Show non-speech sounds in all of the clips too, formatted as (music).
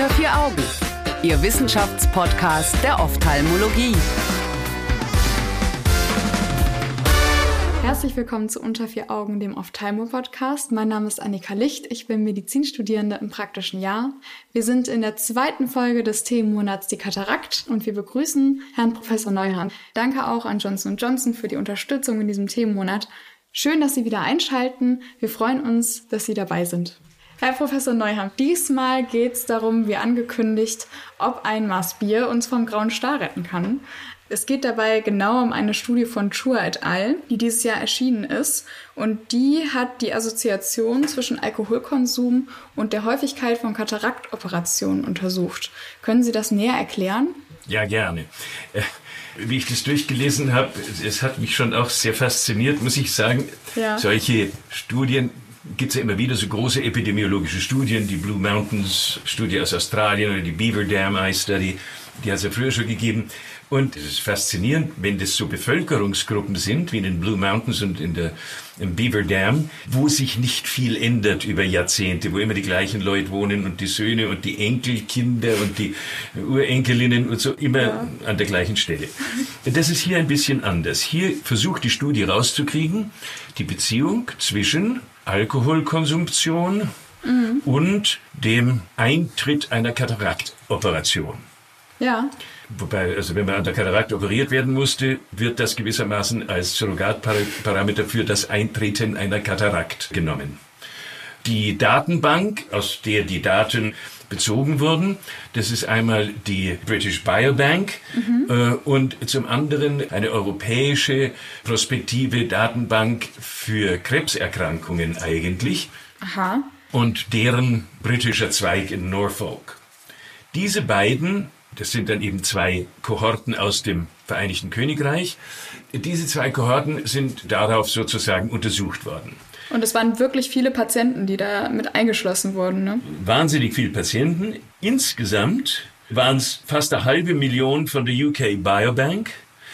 Unter vier Augen, Ihr Wissenschaftspodcast der Ophthalmologie. Herzlich willkommen zu Unter vier Augen, dem Ophthalmo-Podcast. Mein Name ist Annika Licht, ich bin Medizinstudierende im praktischen Jahr. Wir sind in der zweiten Folge des Themenmonats die Katarakt und wir begrüßen Herrn Professor Neuhan. Danke auch an Johnson Johnson für die Unterstützung in diesem Themenmonat. Schön, dass Sie wieder einschalten. Wir freuen uns, dass Sie dabei sind. Herr Professor Neuhamp, diesmal geht es darum, wie angekündigt, ob ein Maß Bier uns vom grauen Star retten kann. Es geht dabei genau um eine Studie von Chua et al., die dieses Jahr erschienen ist. Und die hat die Assoziation zwischen Alkoholkonsum und der Häufigkeit von Kataraktoperationen untersucht. Können Sie das näher erklären? Ja, gerne. Äh, wie ich das durchgelesen habe, es hat mich schon auch sehr fasziniert, muss ich sagen. Ja. Solche Studien gibt es ja immer wieder so große epidemiologische Studien, die Blue Mountains Studie aus Australien oder die Beaver Dam Eye Study, die hat es ja früher schon gegeben. Und es ist faszinierend, wenn das so Bevölkerungsgruppen sind, wie in den Blue Mountains und in der, im Beaver Dam, wo sich nicht viel ändert über Jahrzehnte, wo immer die gleichen Leute wohnen und die Söhne und die Enkelkinder und die Urenkelinnen und so immer ja. an der gleichen Stelle. Das ist hier ein bisschen anders. Hier versucht die Studie rauszukriegen, die Beziehung zwischen Alkoholkonsumption mhm. und dem Eintritt einer Kataraktoperation. Ja. Wobei, also wenn man an der Katarakt operiert werden musste, wird das gewissermaßen als Surrogatparameter für das Eintreten einer Katarakt genommen. Die Datenbank, aus der die Daten bezogen wurden, das ist einmal die British Biobank mhm. äh, und zum anderen eine europäische prospektive Datenbank für Krebserkrankungen eigentlich. Aha. Und deren britischer Zweig in Norfolk. Diese beiden das sind dann eben zwei Kohorten aus dem Vereinigten Königreich. Diese zwei Kohorten sind darauf sozusagen untersucht worden. Und es waren wirklich viele Patienten, die da mit eingeschlossen wurden. Ne? Wahnsinnig viele Patienten. Insgesamt waren es fast eine halbe Million von der UK Biobank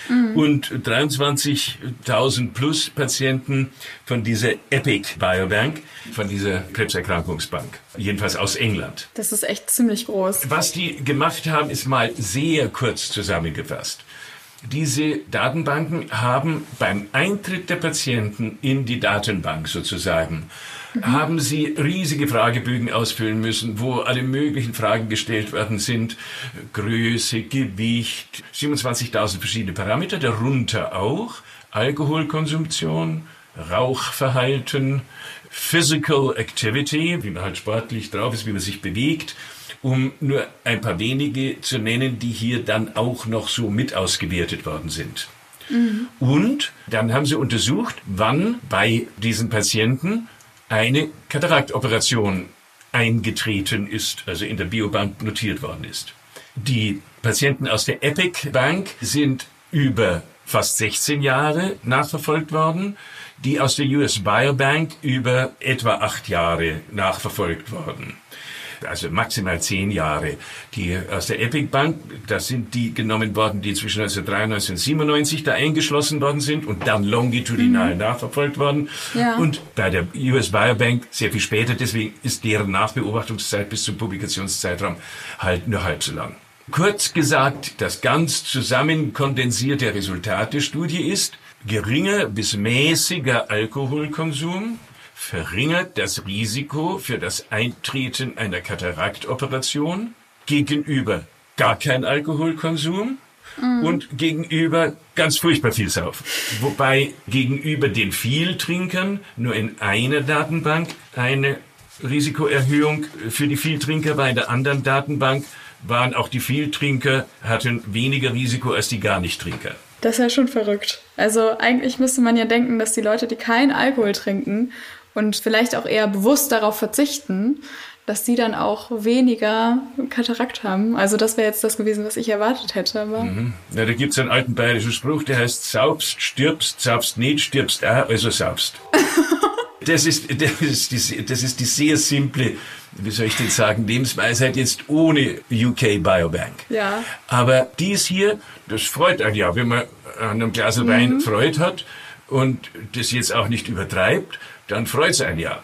mhm. und 23.000 plus Patienten von dieser Epic Biobank, von dieser Krebserkrankungsbank. Jedenfalls aus England. Das ist echt ziemlich groß. Was die gemacht haben, ist mal sehr kurz zusammengefasst. Diese Datenbanken haben beim Eintritt der Patienten in die Datenbank sozusagen mhm. haben Sie riesige Fragebögen ausfüllen müssen, wo alle möglichen Fragen gestellt worden sind. Größe, Gewicht, 27.000 verschiedene Parameter, darunter auch Alkoholkonsumtion, Rauchverhalten, Physical Activity, wie man halt sportlich drauf ist, wie man sich bewegt, um nur ein paar wenige zu nennen, die hier dann auch noch so mit ausgewertet worden sind. Mhm. Und dann haben sie untersucht, wann bei diesen Patienten eine Kataraktoperation eingetreten ist, also in der Biobank notiert worden ist. Die Patienten aus der Epic Bank sind über fast 16 Jahre nachverfolgt worden, die aus der US Biobank über etwa acht Jahre nachverfolgt worden also maximal zehn Jahre. Die aus der Epic Bank, das sind die genommen worden, die zwischen 1993 und 97 da eingeschlossen worden sind und dann longitudinal mhm. nachverfolgt worden. Ja. Und bei der US Biobank sehr viel später, deswegen ist deren Nachbeobachtungszeit bis zum Publikationszeitraum halt nur halb so lang. Kurz gesagt, das ganz zusammen kondensierte Resultat der Studie ist, geringer bis mäßiger Alkoholkonsum verringert das Risiko für das Eintreten einer Kataraktoperation gegenüber gar kein Alkoholkonsum mhm. und gegenüber ganz furchtbar viel Saufen. Wobei gegenüber den Vieltrinkern nur in einer Datenbank eine Risikoerhöhung für die Vieltrinker war, in der anderen Datenbank waren auch die Vieltrinker, hatten weniger Risiko als die gar nicht Trinker. Das ist ja schon verrückt. Also eigentlich müsste man ja denken, dass die Leute, die keinen Alkohol trinken und vielleicht auch eher bewusst darauf verzichten, dass die dann auch weniger Katarakt haben. Also das wäre jetzt das gewesen, was ich erwartet hätte. Aber mhm. Ja, da gibt's einen alten bayerischen Spruch, der heißt, saubst, stirbst, saubst nicht, stirbst auch, also saubst. (laughs) das, ist, das, ist die, das ist die sehr simple, wie soll ich denn sagen, Lebensweisheit jetzt ohne UK Biobank. Ja. Aber dies hier, das freut einen ja, wenn man an einem Glas Wein mhm. Freude hat und das jetzt auch nicht übertreibt, dann freut es einen ja.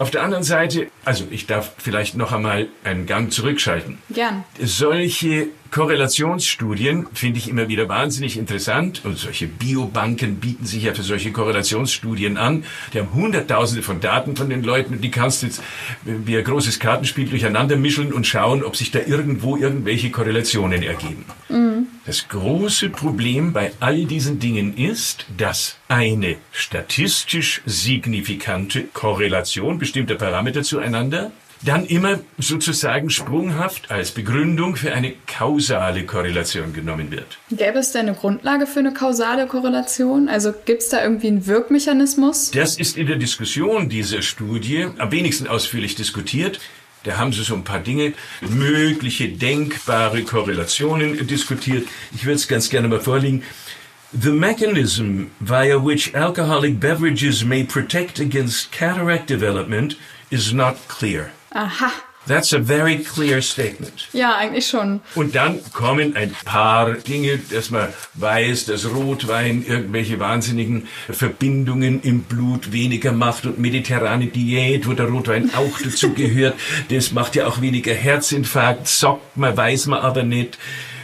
Auf der anderen Seite, also ich darf vielleicht noch einmal einen Gang zurückschalten. Gern. Solche Korrelationsstudien finde ich immer wieder wahnsinnig interessant und solche Biobanken bieten sich ja für solche Korrelationsstudien an. Die haben hunderttausende von Daten von den Leuten und die kannst du jetzt wie ein großes Kartenspiel durcheinander mischen und schauen, ob sich da irgendwo irgendwelche Korrelationen ergeben. Mhm. Das große Problem bei all diesen Dingen ist, dass eine statistisch signifikante Korrelation bestimmter Parameter zueinander dann immer sozusagen sprunghaft als Begründung für eine kausale Korrelation genommen wird. Gäbe es denn eine Grundlage für eine kausale Korrelation? Also gibt es da irgendwie einen Wirkmechanismus? Das ist in der Diskussion dieser Studie am wenigsten ausführlich diskutiert. Da haben sie so ein paar Dinge, mögliche denkbare Korrelationen diskutiert. Ich würde es ganz gerne mal vorlegen. The mechanism via which alcoholic beverages may protect against cataract development is not clear. Aha. That's a very clear statement. Ja, eigentlich schon. Und dann kommen ein paar Dinge, dass man weiß, dass Rotwein irgendwelche wahnsinnigen Verbindungen im Blut weniger macht und mediterrane Diät, wo der Rotwein auch (laughs) dazu gehört, das macht ja auch weniger Herzinfarkt, sagt man, weiß man aber nicht.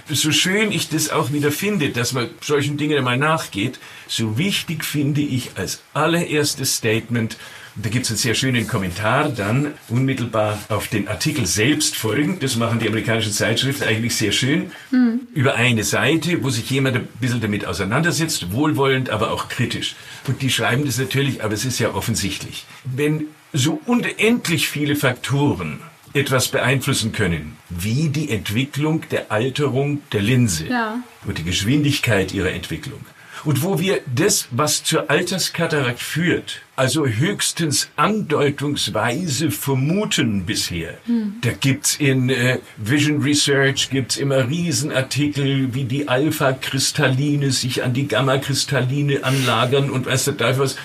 So schön ich das auch wieder finde, dass man solchen Dingen einmal nachgeht, so wichtig finde ich als allererstes Statement, da gibt es einen sehr schönen Kommentar dann unmittelbar auf den Artikel selbst folgend. Das machen die amerikanischen Zeitschriften eigentlich sehr schön. Mhm. Über eine Seite, wo sich jemand ein bisschen damit auseinandersetzt, wohlwollend, aber auch kritisch. Und die schreiben das natürlich, aber es ist ja offensichtlich. Wenn so unendlich viele Faktoren etwas beeinflussen können, wie die Entwicklung der Alterung der Linse ja. und die Geschwindigkeit ihrer Entwicklung, und wo wir das, was zur Alterskatarakt führt, also höchstens andeutungsweise vermuten bisher. Hm. Da gibt's in äh, Vision Research gibt's immer Riesenartikel, wie die Alpha-Kristalline sich an die Gamma-Kristalline anlagern und weiß der Teufel was.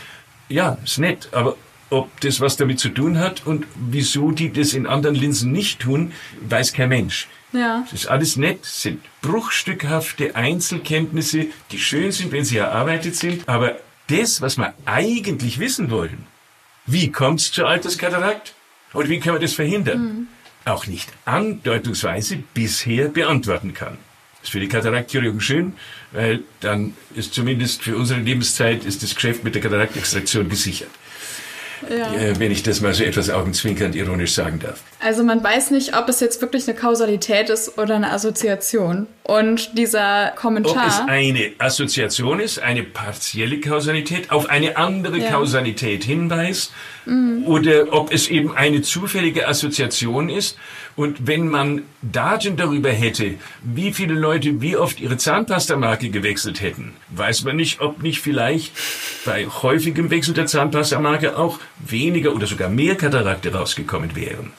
Ja, ist nett, aber ob das was damit zu tun hat und wieso die das in anderen Linsen nicht tun, weiß kein Mensch. Ja. Das ist alles nett, sind bruchstückhafte Einzelkenntnisse, die schön sind, wenn sie erarbeitet sind, aber das, was wir eigentlich wissen wollen, wie kommt es zur Alterskatarakt und wie kann man das verhindern, mhm. auch nicht andeutungsweise bisher beantworten kann. Das ist für die Kataraktchirurgen schön, weil dann ist zumindest für unsere Lebenszeit ist das Geschäft mit der Kataraktextraktion gesichert ja. Äh, wenn ich das mal so etwas augenzwinkernd ironisch sagen darf. Also man weiß nicht, ob es jetzt wirklich eine Kausalität ist oder eine Assoziation. Und dieser Kommentar. Ob es eine Assoziation ist, eine partielle Kausalität, auf eine andere ja. Kausalität hinweist, mhm. oder ob es eben eine zufällige Assoziation ist. Und wenn man Daten darüber hätte, wie viele Leute wie oft ihre Zahnpastamarke gewechselt hätten, weiß man nicht, ob nicht vielleicht bei häufigem Wechsel der Zahnpastamarke auch weniger oder sogar mehr Katarakte rausgekommen wären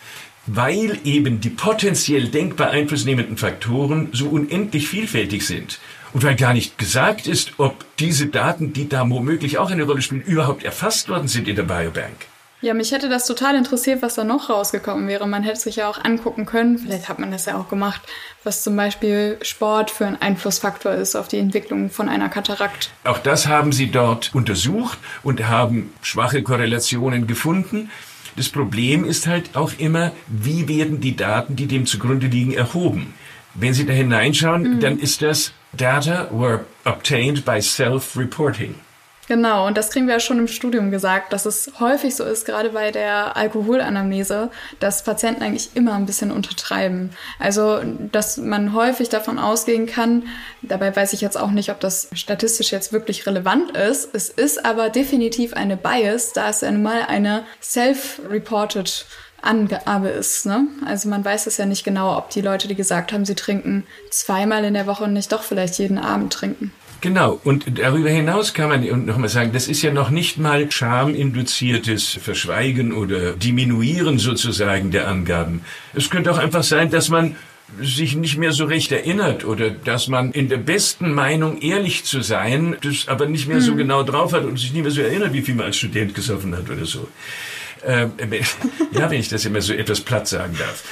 weil eben die potenziell denkbar einflussnehmenden Faktoren so unendlich vielfältig sind und weil gar nicht gesagt ist, ob diese Daten, die da womöglich auch eine Rolle spielen, überhaupt erfasst worden sind in der Biobank. Ja, mich hätte das total interessiert, was da noch rausgekommen wäre. Man hätte sich ja auch angucken können, vielleicht hat man das ja auch gemacht, was zum Beispiel Sport für ein Einflussfaktor ist auf die Entwicklung von einer Katarakt. Auch das haben sie dort untersucht und haben schwache Korrelationen gefunden. Das Problem ist halt auch immer, wie werden die Daten, die dem zugrunde liegen, erhoben? Wenn Sie da hineinschauen, mhm. dann ist das Data were obtained by self-reporting. Genau, und das kriegen wir ja schon im Studium gesagt, dass es häufig so ist, gerade bei der Alkoholanamnese, dass Patienten eigentlich immer ein bisschen untertreiben. Also, dass man häufig davon ausgehen kann, dabei weiß ich jetzt auch nicht, ob das statistisch jetzt wirklich relevant ist. Es ist aber definitiv eine Bias, da es ja nun mal eine self-reported Angabe ist. Ne? Also man weiß es ja nicht genau, ob die Leute, die gesagt haben, sie trinken zweimal in der Woche und nicht doch vielleicht jeden Abend trinken. Genau. Und darüber hinaus kann man nochmal sagen, das ist ja noch nicht mal schaminduziertes Verschweigen oder Diminuieren sozusagen der Angaben. Es könnte auch einfach sein, dass man sich nicht mehr so recht erinnert oder dass man in der besten Meinung ehrlich zu sein, das aber nicht mehr so mhm. genau drauf hat und sich nicht mehr so erinnert, wie viel man als Student gesoffen hat oder so. Äh, (laughs) ja, wenn ich das immer so etwas platt sagen darf.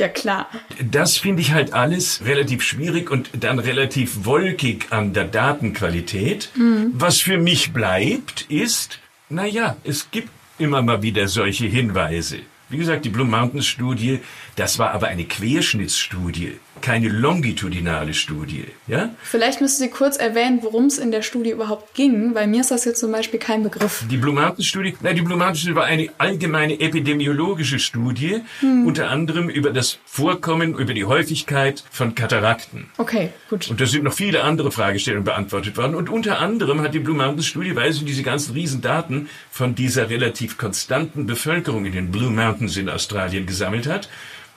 Ja, klar. Das finde ich halt alles relativ schwierig und dann relativ wolkig an der Datenqualität. Mhm. Was für mich bleibt, ist, naja, es gibt immer mal wieder solche Hinweise. Wie gesagt, die Blue Mountains Studie, das war aber eine Querschnittsstudie, keine longitudinale Studie. Ja? Vielleicht müssen Sie kurz erwähnen, worum es in der Studie überhaupt ging, weil mir ist das jetzt zum Beispiel kein Begriff. Die Blue Mountains Studie, nein, die Blue Mountains Studie war eine allgemeine epidemiologische Studie, hm. unter anderem über das Vorkommen, über die Häufigkeit von Katarakten. Okay, gut. Und da sind noch viele andere Fragestellungen beantwortet worden. Und unter anderem hat die Blue Mountains Studie, weil sie diese ganzen Riesendaten von dieser relativ konstanten Bevölkerung in den Blue Mountains in Australien gesammelt hat.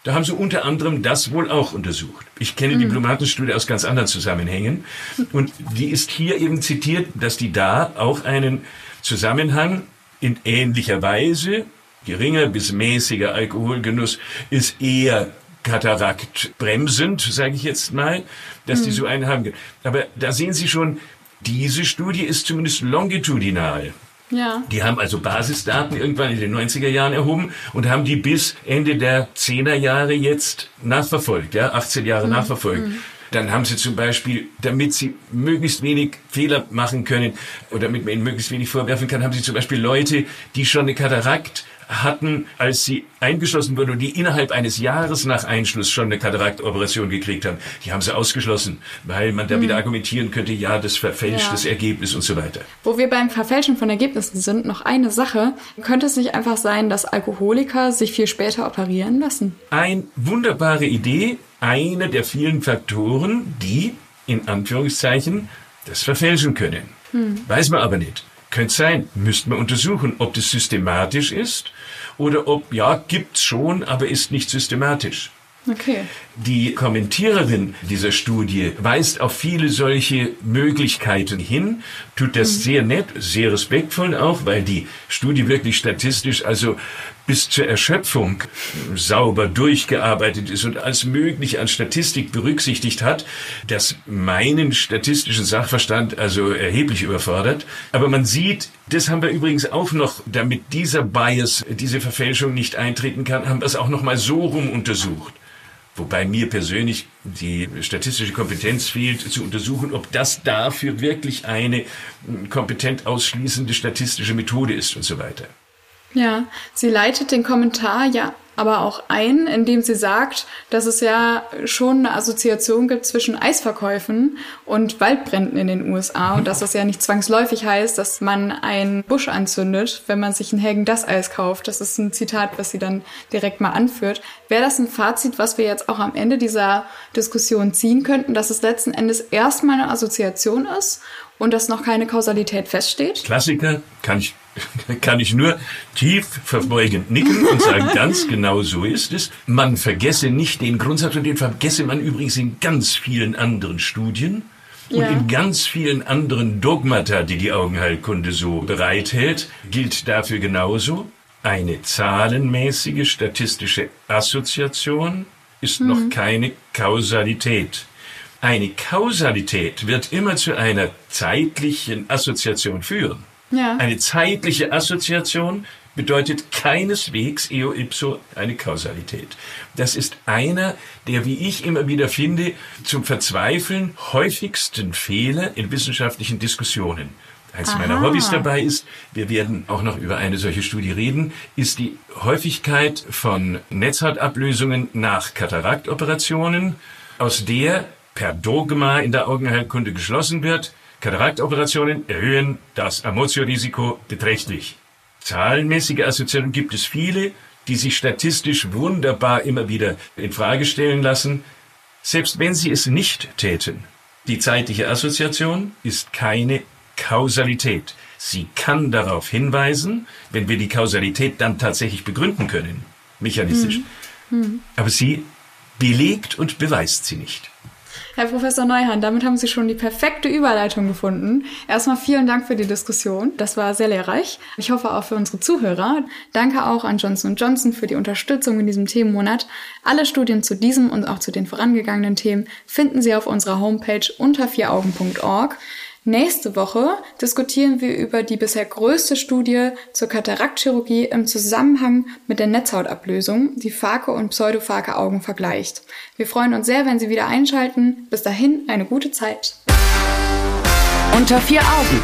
Da haben sie unter anderem das wohl auch untersucht. Ich kenne die Blumatenstudie aus ganz anderen Zusammenhängen. Und die ist hier eben zitiert, dass die da auch einen Zusammenhang in ähnlicher Weise, geringer bis mäßiger Alkoholgenuss, ist eher Katarakt bremsend, sage ich jetzt mal, dass die so einen haben. Aber da sehen Sie schon, diese Studie ist zumindest longitudinal. Ja. Die haben also Basisdaten irgendwann in den 90er Jahren erhoben und haben die bis Ende der 10er Jahre jetzt nachverfolgt, ja, 18 Jahre mhm. nachverfolgt. Mhm. Dann haben sie zum Beispiel, damit sie möglichst wenig Fehler machen können oder damit man ihnen möglichst wenig vorwerfen kann, haben sie zum Beispiel Leute, die schon eine Katarakt hatten, als sie eingeschlossen wurden und die innerhalb eines Jahres nach Einschluss schon eine Kataraktoperation gekriegt haben, die haben sie ausgeschlossen, weil man da mhm. wieder argumentieren könnte, ja, das verfälscht ja. das Ergebnis und so weiter. Wo wir beim Verfälschen von Ergebnissen sind, noch eine Sache. Könnte es nicht einfach sein, dass Alkoholiker sich viel später operieren lassen? Eine wunderbare Idee, eine der vielen Faktoren, die, in Anführungszeichen, das verfälschen können. Hm. Weiß man aber nicht. Könnte sein, müsste man untersuchen, ob das systematisch ist oder ob, ja, gibt's schon, aber ist nicht systematisch. Okay. Die Kommentiererin dieser Studie weist auf viele solche Möglichkeiten hin, tut das mhm. sehr nett, sehr respektvoll auch, weil die Studie wirklich statistisch also bis zur Erschöpfung sauber durchgearbeitet ist und als möglich an Statistik berücksichtigt hat, das meinen statistischen Sachverstand also erheblich überfordert. Aber man sieht, das haben wir übrigens auch noch, damit dieser Bias, diese Verfälschung nicht eintreten kann, haben wir es auch noch mal so rum untersucht. Wobei mir persönlich die statistische Kompetenz fehlt, zu untersuchen, ob das dafür wirklich eine kompetent ausschließende statistische Methode ist und so weiter. Ja, sie leitet den Kommentar ja aber auch ein, indem sie sagt, dass es ja schon eine Assoziation gibt zwischen Eisverkäufen und Waldbränden in den USA und dass das ja nicht zwangsläufig heißt, dass man einen Busch anzündet, wenn man sich ein Hagen das Eis kauft. Das ist ein Zitat, was sie dann direkt mal anführt. Wäre das ein Fazit, was wir jetzt auch am Ende dieser Diskussion ziehen könnten, dass es letzten Endes erstmal eine Assoziation ist und dass noch keine Kausalität feststeht? Klassiker kann ich (laughs) kann ich nur tief verbeugend nicken und sagen, (laughs) ganz genau so ist es. Man vergesse nicht den Grundsatz und den vergesse man übrigens in ganz vielen anderen Studien und ja. in ganz vielen anderen Dogmata, die die Augenheilkunde so bereithält, gilt dafür genauso. Eine zahlenmäßige statistische Assoziation ist mhm. noch keine Kausalität. Eine Kausalität wird immer zu einer zeitlichen Assoziation führen. Ja. Eine zeitliche Assoziation bedeutet keineswegs eo ipso eine Kausalität. Das ist einer der, wie ich immer wieder finde, zum Verzweifeln häufigsten Fehler in wissenschaftlichen Diskussionen. Eins Aha. meiner Hobbys dabei ist, wir werden auch noch über eine solche Studie reden, ist die Häufigkeit von Netzhautablösungen nach Kataраktoperationen, aus der per Dogma in der Augenheilkunde geschlossen wird, Kataраktoperationen erhöhen das Amotio-Risiko beträchtlich. Zahlenmäßige Assoziationen gibt es viele, die sich statistisch wunderbar immer wieder in Frage stellen lassen, selbst wenn sie es nicht täten. Die zeitliche Assoziation ist keine Kausalität. Sie kann darauf hinweisen, wenn wir die Kausalität dann tatsächlich begründen können, mechanistisch. Mhm. Aber sie belegt und beweist sie nicht. Herr Professor Neuhan, damit haben Sie schon die perfekte Überleitung gefunden. Erstmal vielen Dank für die Diskussion. Das war sehr lehrreich. Ich hoffe auch für unsere Zuhörer. Danke auch an Johnson Johnson für die Unterstützung in diesem Themenmonat. Alle Studien zu diesem und auch zu den vorangegangenen Themen finden Sie auf unserer Homepage unter vieraugen.org. Nächste Woche diskutieren wir über die bisher größte Studie zur Kataraktchirurgie im Zusammenhang mit der Netzhautablösung, die Pharke und Pseudopharke Augen vergleicht. Wir freuen uns sehr, wenn Sie wieder einschalten. Bis dahin eine gute Zeit. Unter vier Augen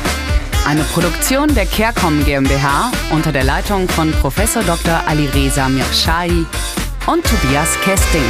Eine Produktion der CareCom GmbH unter der Leitung von Prof. Dr. Alireza Mirshahi und Tobias Kesting.